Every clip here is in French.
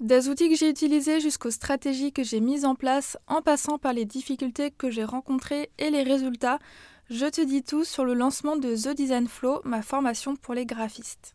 Des outils que j'ai utilisés jusqu'aux stratégies que j'ai mises en place, en passant par les difficultés que j'ai rencontrées et les résultats, je te dis tout sur le lancement de The Design Flow, ma formation pour les graphistes.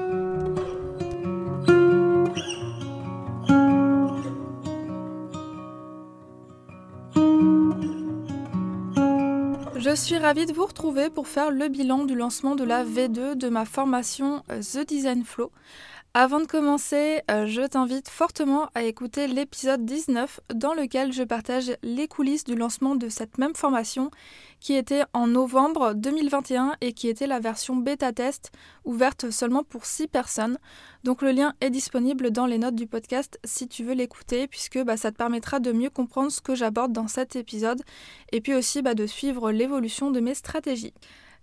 Je suis ravie de vous retrouver pour faire le bilan du lancement de la V2 de ma formation euh, The Design Flow. Avant de commencer, euh, je t'invite fortement à écouter l'épisode 19 dans lequel je partage les coulisses du lancement de cette même formation qui était en novembre 2021 et qui était la version bêta test ouverte seulement pour 6 personnes. Donc le lien est disponible dans les notes du podcast si tu veux l'écouter puisque bah, ça te permettra de mieux comprendre ce que j'aborde dans cet épisode et puis aussi bah, de suivre l'évolution de mes stratégies.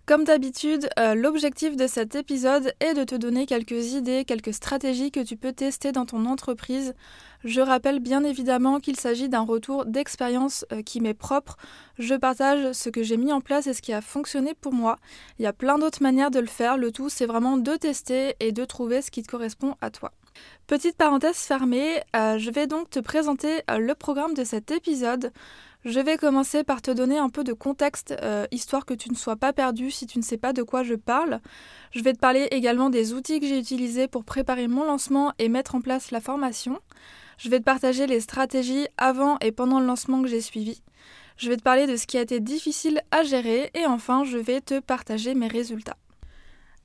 Comme d'habitude, euh, l'objectif de cet épisode est de te donner quelques idées, quelques stratégies que tu peux tester dans ton entreprise. Je rappelle bien évidemment qu'il s'agit d'un retour d'expérience euh, qui m'est propre. Je partage ce que j'ai mis en place et ce qui a fonctionné pour moi. Il y a plein d'autres manières de le faire. Le tout, c'est vraiment de tester et de trouver ce qui te correspond à toi. Petite parenthèse fermée, euh, je vais donc te présenter le programme de cet épisode. Je vais commencer par te donner un peu de contexte, euh, histoire que tu ne sois pas perdu si tu ne sais pas de quoi je parle. Je vais te parler également des outils que j'ai utilisés pour préparer mon lancement et mettre en place la formation. Je vais te partager les stratégies avant et pendant le lancement que j'ai suivi. Je vais te parler de ce qui a été difficile à gérer et enfin je vais te partager mes résultats.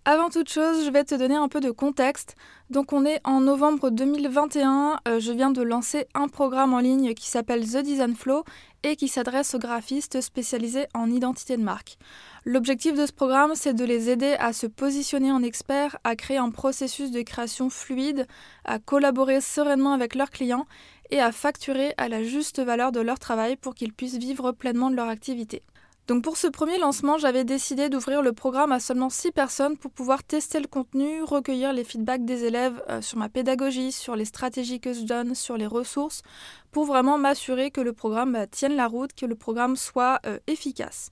Avant toute chose, je vais te donner un peu de contexte. Donc on est en novembre 2021, euh, je viens de lancer un programme en ligne qui s'appelle The Design Flow et qui s'adresse aux graphistes spécialisés en identité de marque. L'objectif de ce programme, c'est de les aider à se positionner en experts, à créer un processus de création fluide, à collaborer sereinement avec leurs clients et à facturer à la juste valeur de leur travail pour qu'ils puissent vivre pleinement de leur activité. Donc pour ce premier lancement, j'avais décidé d'ouvrir le programme à seulement 6 personnes pour pouvoir tester le contenu, recueillir les feedbacks des élèves euh, sur ma pédagogie, sur les stratégies que je donne, sur les ressources, pour vraiment m'assurer que le programme bah, tienne la route, que le programme soit euh, efficace.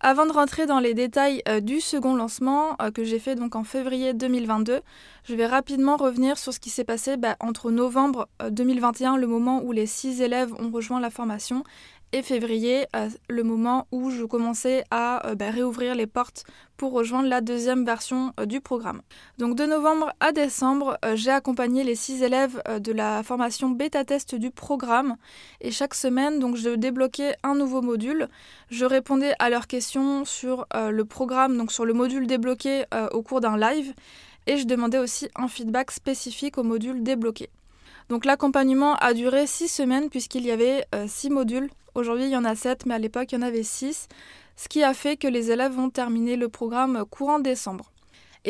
Avant de rentrer dans les détails euh, du second lancement que j'ai fait donc en février 2022, je vais rapidement revenir sur ce qui s'est passé bah, entre novembre 2021, le moment où les six élèves ont rejoint la formation, et février, le moment où je commençais à euh, bah, réouvrir les portes pour rejoindre la deuxième version euh, du programme. Donc de novembre à décembre, euh, j'ai accompagné les six élèves de la formation bêta test du programme et chaque semaine, donc je débloquais un nouveau module. Je répondais à leurs questions sur le programme, donc sur le module débloqué au cours d'un live et je demandais aussi un feedback spécifique au module débloqué. Donc l'accompagnement a duré six semaines puisqu'il y avait six modules Aujourd'hui, il y en a 7, mais à l'époque, il y en avait 6, ce qui a fait que les élèves vont terminer le programme courant décembre.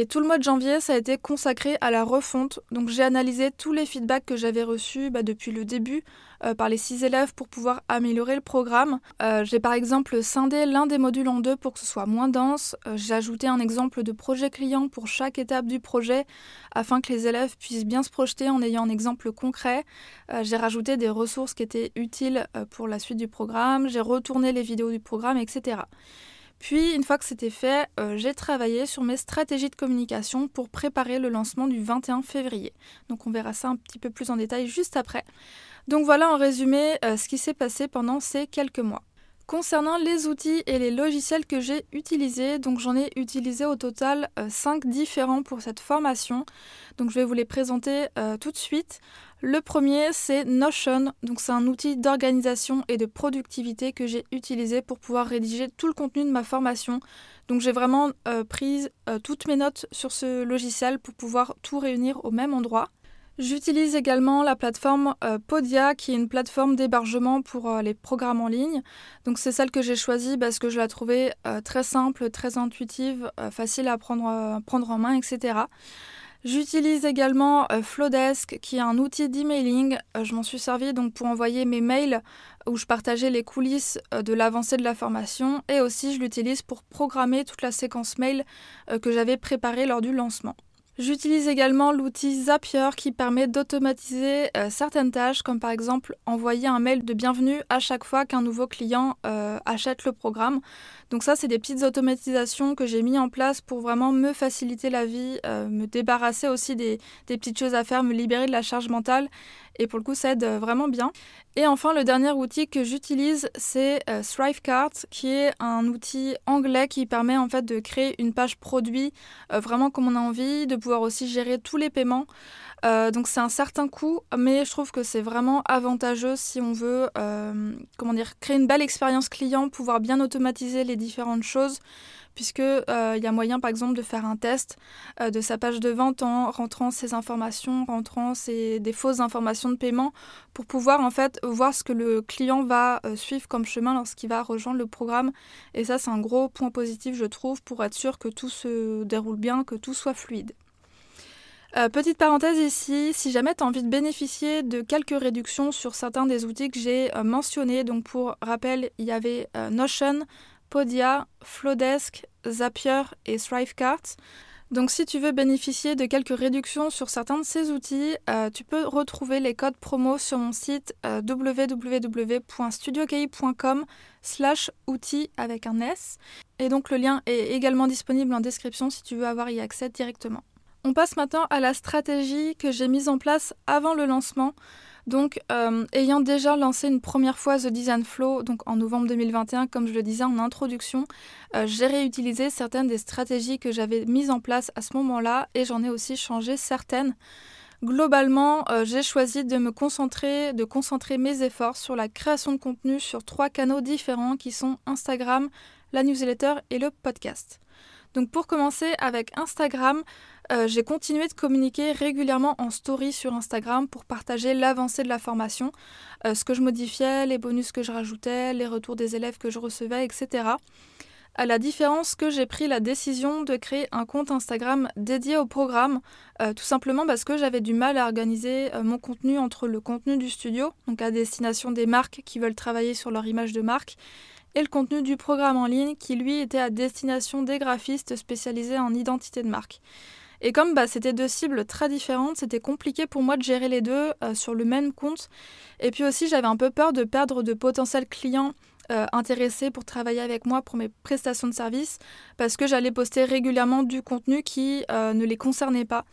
Et tout le mois de janvier, ça a été consacré à la refonte. Donc j'ai analysé tous les feedbacks que j'avais reçus bah, depuis le début euh, par les six élèves pour pouvoir améliorer le programme. Euh, j'ai par exemple scindé l'un des modules en deux pour que ce soit moins dense. Euh, j'ai ajouté un exemple de projet client pour chaque étape du projet afin que les élèves puissent bien se projeter en ayant un exemple concret. j'ai rajouté des ressources qui étaient utiles pour la suite du programme. J'ai retourné les vidéos du programme, etc. Puis, une fois que c'était fait, euh, j'ai travaillé sur mes stratégies de communication pour préparer le lancement du 21 février. Donc, on verra ça un petit peu plus en détail juste après. Donc, voilà en résumé euh, ce qui s'est passé pendant ces quelques mois. Concernant les outils et les logiciels que j'ai utilisés, donc j'en ai utilisé au total 5 euh, différents pour cette formation. Donc je vais vous les présenter tout de suite. Le premier, c'est Notion. Donc, c'est un outil d'organisation et de productivité que j'ai utilisé pour pouvoir rédiger tout le contenu de ma formation. Donc, j'ai vraiment euh, pris euh, toutes mes notes sur ce logiciel pour pouvoir tout réunir au même endroit. J'utilise également la plateforme euh, Podia, qui est une plateforme d'hébergement pour les programmes en ligne. Donc, c'est celle que j'ai choisie parce que je la trouvais très simple, très intuitive, facile à prendre, prendre en main, etc. J'utilise également euh, Flowdesk qui est un outil d'emailing. Euh, je m'en suis servi donc pour envoyer mes mails où je partageais les coulisses euh, de l'avancée de la formation et aussi je l'utilise pour programmer toute la séquence mail que j'avais préparée lors du lancement. J'utilise également l'outil Zapier qui permet d'automatiser certaines tâches comme par exemple envoyer un mail de bienvenue à chaque fois qu'un nouveau client achète le programme. Donc ça, c'est des petites automatisations que j'ai mis en place pour vraiment me faciliter la vie, euh, me débarrasser aussi des, petites choses à faire, me libérer de la charge mentale. Et pour le coup, ça aide euh, vraiment bien. Et enfin, le dernier outil que j'utilise, c'est euh, Thrivecart, qui est un outil anglais qui permet en fait de créer une page produit vraiment comme on a envie, de pouvoir aussi gérer tous les paiements. Euh, donc c'est un certain coût, mais je trouve que c'est vraiment avantageux si on veut euh, comment dire, créer une belle expérience client, pouvoir bien automatiser les différentes choses, puisque euh, y a moyen par exemple de faire un test de sa page de vente en rentrant ses informations, rentrant ses, des fausses informations de paiement, pour pouvoir en fait voir ce que le client va suivre comme chemin lorsqu'il va rejoindre le programme. Et ça c'est un gros point positif je trouve pour être sûr que tout se déroule bien, que tout soit fluide. Euh, petite parenthèse ici, si jamais tu as envie de bénéficier de quelques réductions sur certains des outils que j'ai euh, mentionnés, donc pour rappel, il y avait euh, Notion, Podia, Flowdesk, Zapier et Thrivecart. Donc si tu veux bénéficier de quelques réductions sur certains de ces outils, tu peux retrouver les codes promo sur mon site www.studioki.com slash outils avec un S. Et donc le lien est également disponible en description si tu veux avoir y accès directement. On passe maintenant à la stratégie que j'ai mise en place avant le lancement. Donc, euh, ayant déjà lancé une première fois The Design Flow, donc en novembre 2021, comme je le disais en introduction, euh, j'ai réutilisé certaines des stratégies que j'avais mises en place à ce moment-là et j'en ai aussi changé certaines. Globalement, euh, j'ai choisi de me concentrer, de concentrer mes efforts sur la création de contenu sur trois canaux différents qui sont Instagram, la newsletter et le podcast. Donc pour commencer avec Instagram, euh, j'ai continué de communiquer régulièrement en story sur Instagram pour partager l'avancée de la formation, euh, ce que je modifiais, les bonus que je rajoutais, les retours des élèves que je recevais, etc. À la différence que j'ai pris la décision de créer un compte Instagram dédié au programme, euh, tout simplement parce que j'avais du mal à organiser mon contenu entre le contenu du studio, donc à destination des marques qui veulent travailler sur leur image de marque, et le contenu du programme en ligne qui lui était à destination des graphistes spécialisés en identité de marque. Et comme bah, c'était deux cibles très différentes, c'était compliqué pour moi de gérer les deux euh, sur le même compte. Et puis aussi, j'avais un peu peur de perdre de potentiels clients euh, intéressés pour travailler avec moi pour mes prestations de services, parce que j'allais poster régulièrement du contenu qui euh, ne les concernait pas.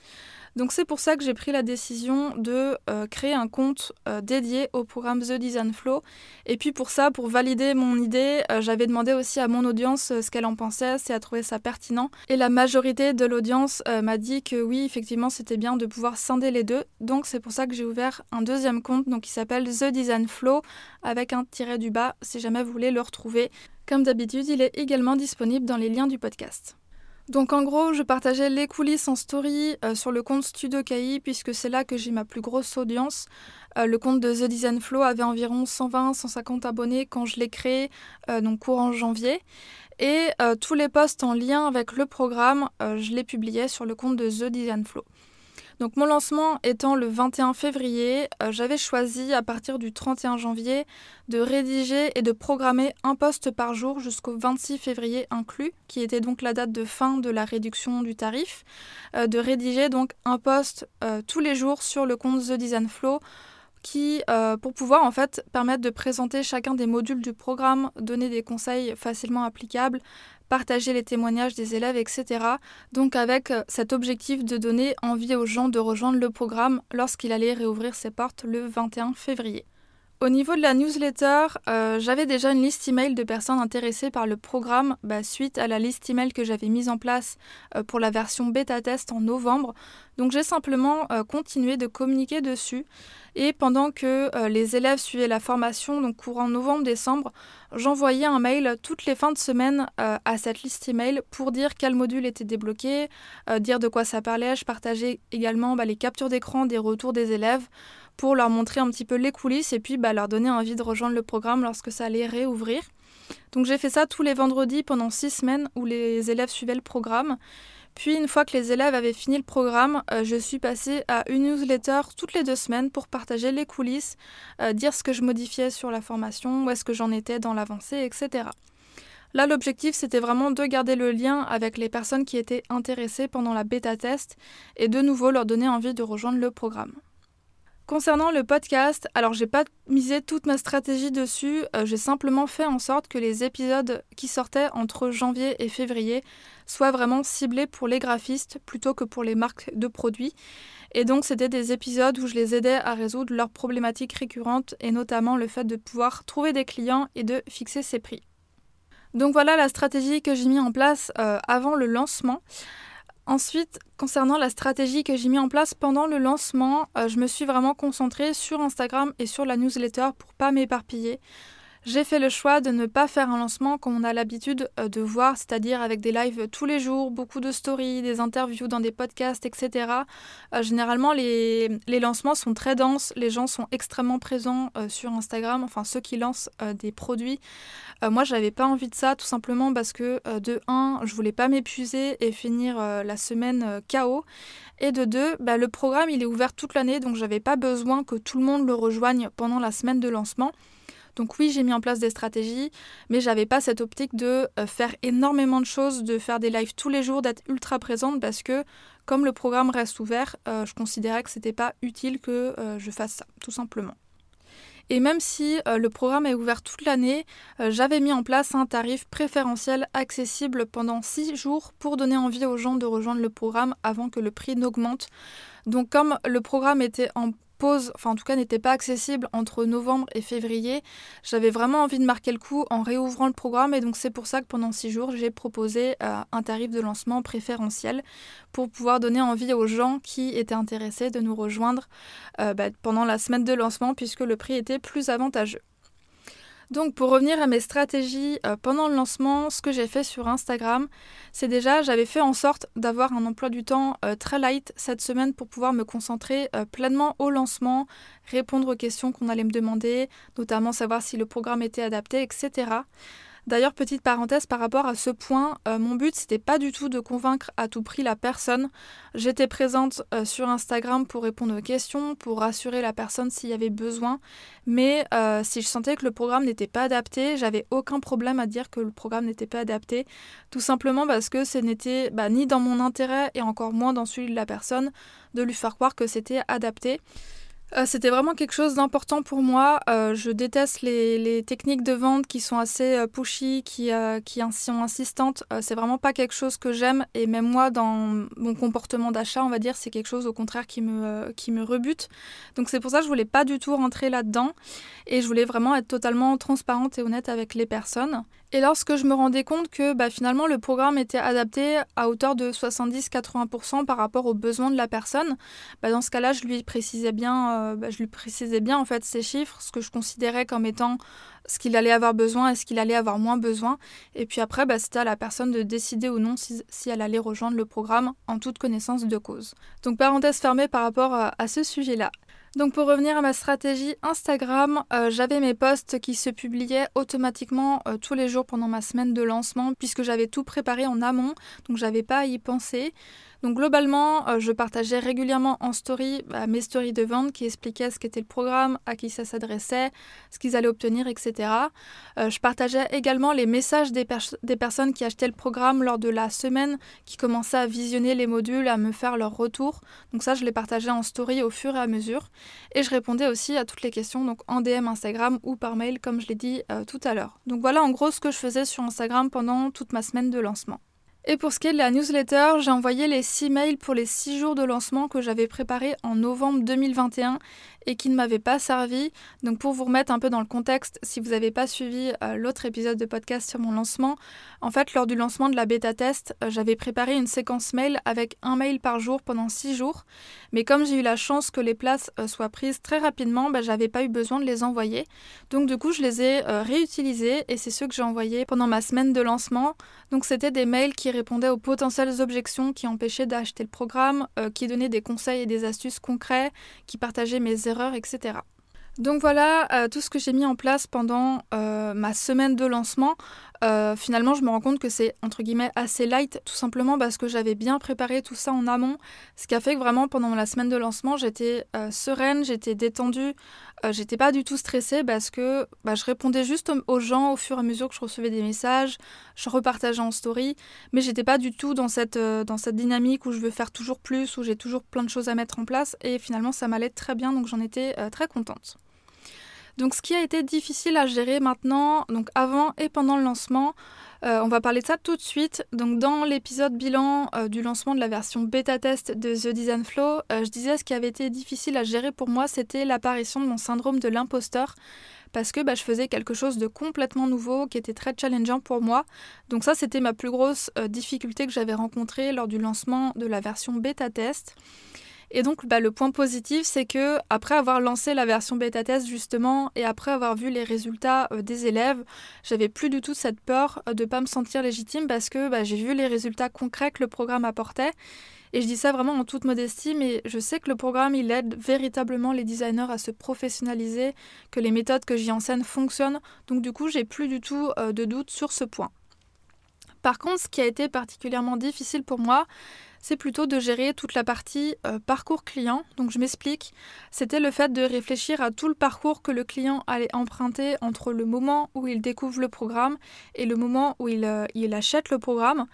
Donc c'est pour ça que j'ai pris la décision de euh, créer un compte euh, dédié au programme The Design Flow. Et puis pour ça, pour valider mon idée, euh, j'avais demandé aussi à mon audience ce qu'elle en pensait, si elle trouvait ça pertinent. Et la majorité de l'audience m'a dit que oui, effectivement, c'était bien de pouvoir scinder les deux. Donc c'est pour ça que j'ai ouvert un deuxième compte donc, qui s'appelle The Design Flow avec un tiret du bas si jamais vous voulez le retrouver. Comme d'habitude, il est également disponible dans les liens du podcast. Donc en gros, je partageais les coulisses en story euh, sur le compte Studio KI puisque c'est là que j'ai ma plus grosse audience. Euh, le compte de The Design Flow avait environ 120-150 abonnés quand je l'ai créé, euh, donc courant janvier. Et tous les posts en lien avec le programme, je les publiais sur le compte de The Design Flow. Donc mon lancement étant le 21 février, euh, j'avais choisi à partir du 31 janvier de rédiger et de programmer un poste par jour jusqu'au 26 février inclus, qui était donc la date de fin de la réduction du tarif, euh, de rédiger donc un poste euh, tous les jours sur le compte The Design Flow qui, pour pouvoir en fait permettre de présenter chacun des modules du programme, donner des conseils facilement applicables, partager les témoignages des élèves, etc. Donc avec euh, cet objectif de donner envie aux gens de rejoindre le programme lorsqu'il allait réouvrir ses portes le 21 février. Au niveau de la newsletter, euh, j'avais déjà une liste email de personnes intéressées par le programme bah, suite à la liste email que j'avais mise en place euh, pour la version bêta test en novembre. Donc j'ai simplement continué de communiquer dessus. Et pendant que euh, les élèves suivaient la formation, donc courant novembre-décembre, j'envoyais un mail toutes les fins de semaine euh, à cette liste email pour dire quel module était débloqué, euh, dire de quoi ça parlait. Je partageais également bah, les captures d'écran des retours des élèves pour leur montrer un petit peu les coulisses et puis bah, leur donner envie de rejoindre le programme lorsque ça allait réouvrir. Donc j'ai fait ça tous les vendredis pendant six semaines où les élèves suivaient le programme. Puis une fois que les élèves avaient fini le programme, euh, je suis passée à une newsletter toutes les deux semaines pour partager les coulisses, euh, dire ce que je modifiais sur la formation, où est-ce que j'en étais dans l'avancée, etc. Là, l'objectif, c'était vraiment de garder le lien avec les personnes qui étaient intéressées pendant la bêta test et de nouveau leur donner envie de rejoindre le programme. Concernant le podcast, alors j'ai pas misé toute ma stratégie dessus, euh, j'ai simplement fait en sorte que les épisodes qui sortaient entre janvier et février soient vraiment ciblés pour les graphistes plutôt que pour les marques de produits. Et donc c'était des épisodes où je les aidais à résoudre leurs problématiques récurrentes et notamment le fait de pouvoir trouver des clients et de fixer ses prix. Donc voilà la stratégie que j'ai mis en place euh, avant le lancement. Ensuite, concernant la stratégie que j'ai mis en place pendant le lancement, euh, je me suis vraiment concentrée sur Instagram et sur la newsletter pour pas m'éparpiller. J'ai fait le choix de ne pas faire un lancement comme on a l'habitude euh, de voir, c'est-à-dire avec des lives tous les jours, beaucoup de stories, des interviews dans des podcasts, etc. Euh, généralement, les, lancements sont très denses, les gens sont extrêmement présents euh, sur Instagram, enfin ceux qui lancent des produits. moi, j'avais pas envie de ça, tout simplement parce que de un, je voulais pas m'épuiser et finir la semaine KO. Et de deux, bah, le programme il est ouvert toute l'année, donc j'avais pas besoin que tout le monde le rejoigne pendant la semaine de lancement. Donc oui, j'ai mis en place des stratégies, mais j'avais pas cette optique de euh, faire énormément de choses, de faire des lives tous les jours, d'être ultra présente parce que comme le programme reste ouvert, euh, je considérais que c'était pas utile que euh, je fasse ça, tout simplement. Et même si le programme est ouvert toute l'année, j'avais mis en place un tarif préférentiel accessible pendant 6 jours pour donner envie aux gens de rejoindre le programme avant que le prix n'augmente. Donc comme le programme était en pause, enfin en tout cas n'était pas accessible entre novembre et février, j'avais vraiment envie de marquer le coup en réouvrant le programme et donc c'est pour ça que pendant six jours j'ai proposé euh, un tarif de lancement préférentiel pour pouvoir donner envie aux gens qui étaient intéressés de nous rejoindre euh, bah, pendant la semaine de lancement puisque le prix était plus avantageux. Donc pour revenir à mes stratégies euh, pendant le lancement, ce que j'ai fait sur Instagram, c'est déjà j'avais fait en sorte d'avoir un emploi du temps euh, très light cette semaine pour pouvoir me concentrer euh, pleinement au lancement, répondre aux questions qu'on allait me demander, notamment savoir si le programme était adapté, etc. D'ailleurs, petite parenthèse par rapport à ce point, euh, mon but c'était pas du tout de convaincre à tout prix la personne. J'étais présente euh, sur Instagram pour répondre aux questions, pour rassurer la personne s'il y avait besoin. Mais euh, si je sentais que le programme n'était pas adapté, j'avais aucun problème à dire que le programme n'était pas adapté. Tout simplement parce que ce n'était bah, ni dans mon intérêt et encore moins dans celui de la personne de lui faire croire que c'était adapté. Euh, c'était vraiment quelque chose d'important pour moi. Euh, je déteste les, techniques de vente qui sont assez euh, pushy, qui, qui sont insistantes. c'est vraiment pas quelque chose que j'aime. Et même moi, dans mon comportement d'achat, on va dire, c'est quelque chose au contraire qui me, qui me rebute. Donc c'est pour ça que je voulais pas du tout rentrer là-dedans. Et je voulais vraiment être totalement transparente et honnête avec les personnes. Et lorsque je me rendais compte que bah, finalement le programme était adapté à hauteur de 70-80% par rapport aux besoins de la personne, bah, dans ce cas-là, je lui précisais bien, euh, bah, je lui précisais bien en fait ces chiffres, ce que je considérais comme étant ce qu'il allait avoir besoin et ce qu'il allait avoir moins besoin. Et puis après, c'était à la personne de décider ou non si, elle allait rejoindre le programme en toute connaissance de cause. Donc parenthèse fermée par rapport à ce sujet-là. Donc pour revenir à ma stratégie Instagram, euh, j'avais mes posts qui se publiaient automatiquement euh, tous les jours pendant ma semaine de lancement puisque j'avais tout préparé en amont, donc j'avais pas à y penser. Donc globalement, euh, je partageais régulièrement en story bah, mes stories de vente qui expliquaient ce qu'était le programme, à qui ça s'adressait, ce qu'ils allaient obtenir, etc. Euh, je partageais également les messages des, personnes qui achetaient le programme lors de la semaine, qui commençaient à visionner les modules, à me faire leur retour. Donc ça, je les partageais en story au fur et à mesure. Et je répondais aussi à toutes les questions, donc en DM Instagram ou par mail, comme je l'ai dit euh, tout à l'heure. Donc voilà en gros ce que je faisais sur Instagram pendant toute ma semaine de lancement. Et pour ce qui est de la newsletter, j'ai envoyé les 6 mails pour les 6 jours de lancement que j'avais préparés en novembre 2021 et qui ne m'avaient pas servi. Donc pour vous remettre un peu dans le contexte, si vous n'avez pas suivi euh, l'autre épisode de podcast sur mon lancement, en fait lors du lancement de la bêta test, euh, j'avais préparé une séquence mail avec un mail par jour pendant 6 jours. Mais comme j'ai eu la chance que les places euh, soient prises très rapidement, bah, j'avais pas eu besoin de les envoyer. Donc du coup je les ai réutilisés et c'est ceux que j'ai envoyés pendant ma semaine de lancement. Donc c'était des mails qui répondait aux potentielles objections qui empêchaient d'acheter le programme, qui donnait des conseils et des astuces concrets, qui partageait mes erreurs, etc. Donc voilà euh, tout ce que j'ai mis en place pendant euh, ma semaine de lancement. Euh, finalement, je me rends compte que c'est entre guillemets assez light, tout simplement parce que j'avais bien préparé tout ça en amont, ce qui a fait que vraiment pendant la semaine de lancement, j'étais sereine, j'étais détendue, j'étais pas du tout stressée parce que bah, je répondais juste aux gens au fur et à mesure que je recevais des messages, je repartageais en story, mais j'étais pas du tout dans cette, dans cette dynamique où je veux faire toujours plus, où j'ai toujours plein de choses à mettre en place, et finalement ça m'allait très bien, donc j'en étais très contente. Donc ce qui a été difficile à gérer maintenant, donc avant et pendant le lancement, euh, on va parler de ça tout de suite. Donc dans l'épisode bilan euh, du lancement de la version bêta test de The Design Flow, euh, je disais ce qui avait été difficile à gérer pour moi, c'était l'apparition de mon syndrome de l'imposteur parce que bah, je faisais quelque chose de complètement nouveau qui était très challengeant pour moi. Donc ça, c'était ma plus grosse difficulté que j'avais rencontrée lors du lancement de la version bêta test. Et donc, bah, le point positif, c'est que après avoir lancé la version bêta test justement et après avoir vu les résultats euh, des élèves, j'avais plus du tout cette peur euh, de pas me sentir légitime parce que bah, j'ai vu les résultats concrets que le programme apportait. Et je dis ça vraiment en toute modestie, mais je sais que le programme, il aide véritablement les designers à se professionnaliser, que les méthodes que j'y enseigne fonctionnent. Donc du coup, j'ai plus du tout euh, de doute sur ce point. Par contre, ce qui a été particulièrement difficile pour moi, c'est plutôt de gérer toute la partie euh, parcours client. Donc je m'explique, c'était le fait de réfléchir à tout le parcours que le client allait emprunter entre le moment où il découvre le programme et le moment où il, euh, achète le programme.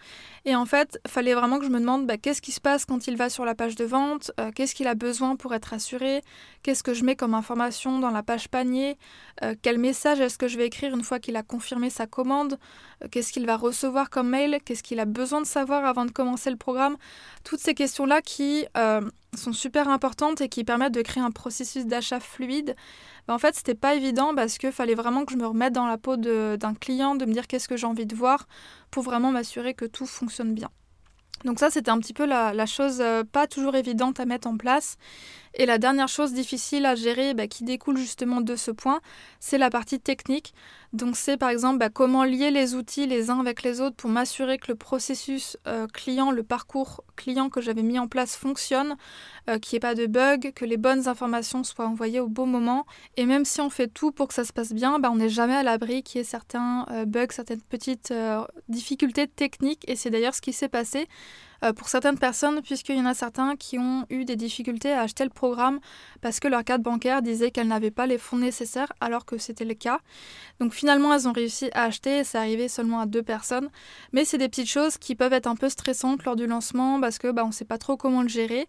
Et en fait, il fallait vraiment que je me demande bah, qu'est-ce qui se passe quand il va sur la page de vente, euh, qu'est-ce qu'il a besoin pour être assuré, qu'est-ce que je mets comme information dans la page panier, quel message est-ce que je vais écrire une fois qu'il a confirmé sa commande, qu'est-ce qu'il va recevoir comme mail, qu'est-ce qu'il a besoin de savoir avant de commencer le programme. Toutes ces questions-là qui euh, sont super importantes et qui permettent de créer un processus d'achat fluide. Ben, en fait, c'était pas évident parce qu'il fallait vraiment que je me remette dans la peau d'un client, de me dire qu'est-ce que j'ai envie de voir pour vraiment m'assurer que tout fonctionne bien. Donc ça, c'était un petit peu la, chose euh, pas toujours évidente à mettre en place. Et la dernière chose difficile à gérer, bah, qui découle justement de ce point, c'est la partie technique. Donc c'est par exemple bah, comment lier les outils les uns avec les autres pour m'assurer que le processus euh, client, le parcours client que j'avais mis en place fonctionne, euh, qu'il n'y ait pas de bug, que les bonnes informations soient envoyées au bon moment. Et même si on fait tout pour que ça se passe bien, bah, on n'est jamais à l'abri qu'il y ait certains bugs, certaines petites difficultés techniques. Et c'est d'ailleurs ce qui s'est passé. Euh, pour certaines personnes, puisqu'il y en a certains qui ont eu des difficultés à acheter le programme parce que leur carte bancaire disait qu'elle n'avait pas les fonds nécessaires alors que c'était le cas. Donc finalement, elles ont réussi à acheter et c'est arrivé seulement à deux personnes. Mais c'est des petites choses qui peuvent être un peu stressantes lors du lancement parce que bah, on ne sait pas trop comment le gérer.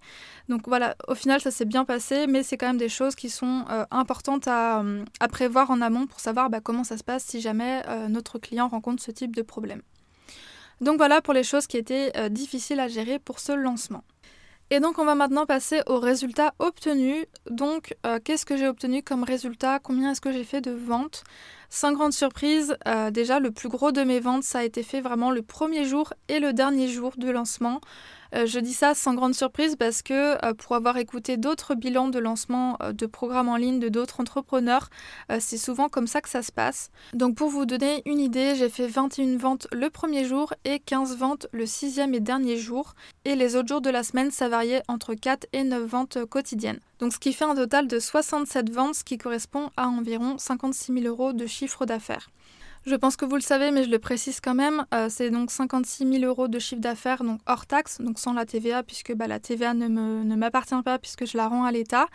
Donc voilà, au final, ça s'est bien passé, mais c'est quand même des choses qui sont euh, importantes à, prévoir en amont pour savoir bah, comment ça se passe si jamais euh, notre client rencontre ce type de problème. Donc voilà pour les choses qui étaient euh, difficiles à gérer pour ce lancement. Et donc on va maintenant passer aux résultats obtenus. Donc euh, qu'est-ce que j'ai obtenu comme résultat? Combien est-ce que j'ai fait de ventes? Sans grande surprise, euh, déjà le plus gros de mes ventes, ça a été fait vraiment le premier jour et le dernier jour de lancement. Euh, je dis ça sans grande surprise parce que euh, pour avoir écouté d'autres bilans de lancement euh, de programmes en ligne de d'autres entrepreneurs, c'est souvent comme ça que ça se passe. Donc pour vous donner une idée, j'ai fait 21 ventes le premier jour et 15 ventes le sixième et dernier jour. Et les autres jours de la semaine, ça variait entre 4 et 9 ventes quotidiennes. Donc ce qui fait un total de 67 ventes, ce qui correspond à environ 56 000 euros de chiffre d'affaires. Je pense que vous le savez, mais je le précise quand même. Euh, c'est donc 56 000 euros de chiffre d'affaires, donc hors taxe, donc sans la TVA, puisque bah, la TVA ne, m'appartient pas, puisque je la rends à l'État.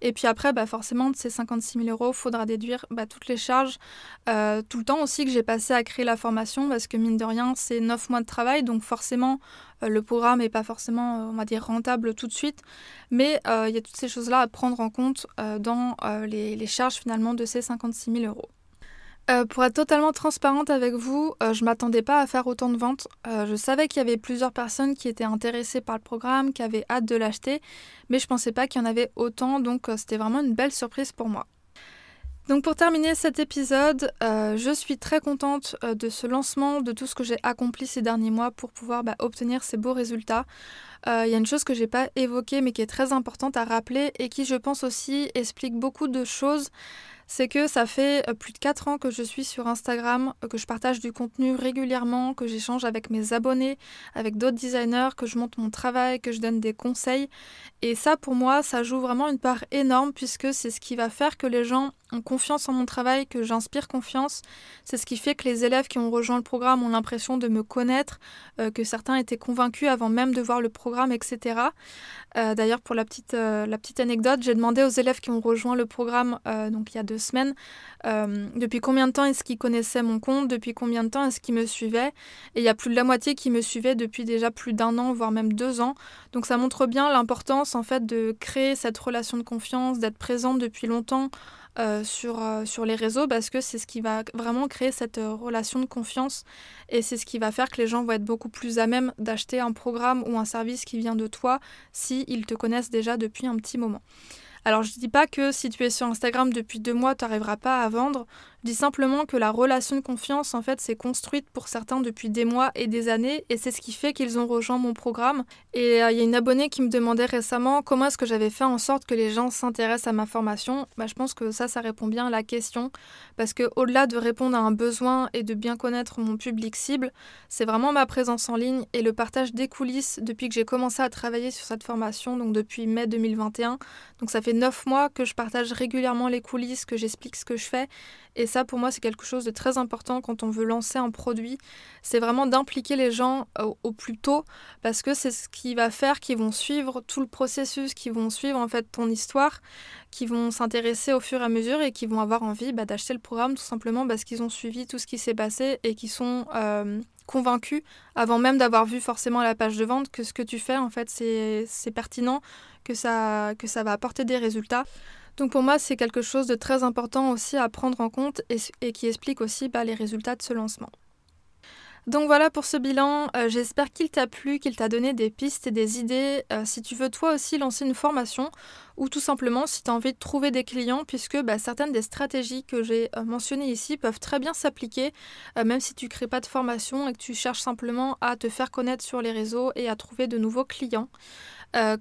Et puis après, bah, forcément, de ces 56 000 euros, il faudra déduire bah, toutes les charges, euh, tout le temps aussi que j'ai passé à créer la formation, parce que mine de rien, c'est 9 mois de travail, donc forcément, euh, le programme n'est pas forcément, on va dire, rentable tout de suite. Mais il y a toutes ces choses-là à prendre en compte dans les, les charges finalement de ces 56 000 euros. Euh, pour être totalement transparente avec vous, euh, je m'attendais pas à faire autant de ventes. Euh, je savais qu'il y avait plusieurs personnes qui étaient intéressées par le programme, qui avaient hâte de l'acheter, mais je pensais pas qu'il y en avait autant, donc c'était vraiment une belle surprise pour moi. Donc pour terminer cet épisode, je suis très contente de ce lancement, de tout ce que j'ai accompli ces derniers mois pour pouvoir bah, obtenir ces beaux résultats. Il y a une chose que j'ai pas évoquée mais qui est très importante à rappeler et qui je pense aussi explique beaucoup de choses c'est que ça fait euh, plus de 4 ans que je suis sur Instagram, euh, que je partage du contenu régulièrement, que j'échange avec mes abonnés, avec d'autres designers, que je monte mon travail, que je donne des conseils. Et ça, pour moi, ça joue vraiment une part énorme puisque c'est ce qui va faire que les gens ont confiance en mon travail, que j'inspire confiance. C'est ce qui fait que les élèves qui ont rejoint le programme ont l'impression de me connaître, euh, que certains étaient convaincus avant même de voir le programme, etc. D'ailleurs, pour la petite, la petite anecdote, j'ai demandé aux élèves qui ont rejoint le programme donc il y a deux semaines, euh, depuis combien de temps est-ce qu'ils connaissaient mon compte, depuis combien de temps est-ce qu'ils me suivaient. Et il y a plus de la moitié qui me suivaient depuis déjà plus d'un an, voire même deux ans. Donc ça montre bien l'importance en fait de créer cette relation de confiance, d'être présente depuis longtemps. Euh, sur, euh, sur les réseaux parce que c'est ce qui va vraiment créer cette relation de confiance et c'est ce qui va faire que les gens vont être beaucoup plus à même d'acheter un programme ou un service qui vient de toi s'ils te connaissent déjà depuis un petit moment. Alors je dis pas que si tu es sur Instagram depuis deux mois, tu n'arriveras pas à vendre. Dis simplement que la relation de confiance, en fait, s'est construite pour certains depuis des mois et des années, et c'est ce qui fait qu'ils ont rejoint mon programme. Et euh, il y a une abonnée qui me demandait récemment comment est-ce que j'avais fait en sorte que les gens s'intéressent à ma formation. Bah, je pense que ça, ça répond bien à la question, parce que au-delà de répondre à un besoin et de bien connaître mon public cible, c'est vraiment ma présence en ligne et le partage des coulisses depuis que j'ai commencé à travailler sur cette formation, donc depuis mai 2021. Donc ça fait neuf mois que je partage régulièrement les coulisses, que j'explique ce que je fais. Et ça, pour moi, c'est quelque chose de très important quand on veut lancer un produit. C'est vraiment d'impliquer les gens au, plus tôt parce que c'est ce qui va faire qu'ils vont suivre tout le processus, qu'ils vont suivre en fait ton histoire, qui vont s'intéresser au fur et à mesure et qui vont avoir envie bah, d'acheter le programme tout simplement parce qu'ils ont suivi tout ce qui s'est passé et qui sont euh, convaincus avant même d'avoir vu forcément la page de vente que ce que tu fais en fait c'est pertinent, que ça va apporter des résultats. Donc pour moi, c'est quelque chose de très important aussi à prendre en compte et, qui explique aussi bah, les résultats de ce lancement. Donc voilà pour ce bilan, euh, j'espère qu'il t'a plu, qu'il t'a donné des pistes et des idées. Euh, si tu veux toi aussi lancer une formation ou tout simplement si tu as envie de trouver des clients puisque bah, certaines des stratégies que j'ai euh, mentionnées ici peuvent très bien s'appliquer même si tu crées pas de formation et que tu cherches simplement à te faire connaître sur les réseaux et à trouver de nouveaux clients.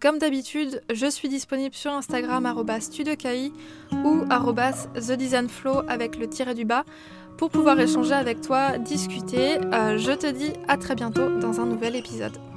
comme d'habitude, je suis disponible sur Instagram @studiokai ou @thedesignflow avec le tiré du bas pour pouvoir échanger avec toi, discuter. Euh, je te dis à très bientôt dans un nouvel épisode.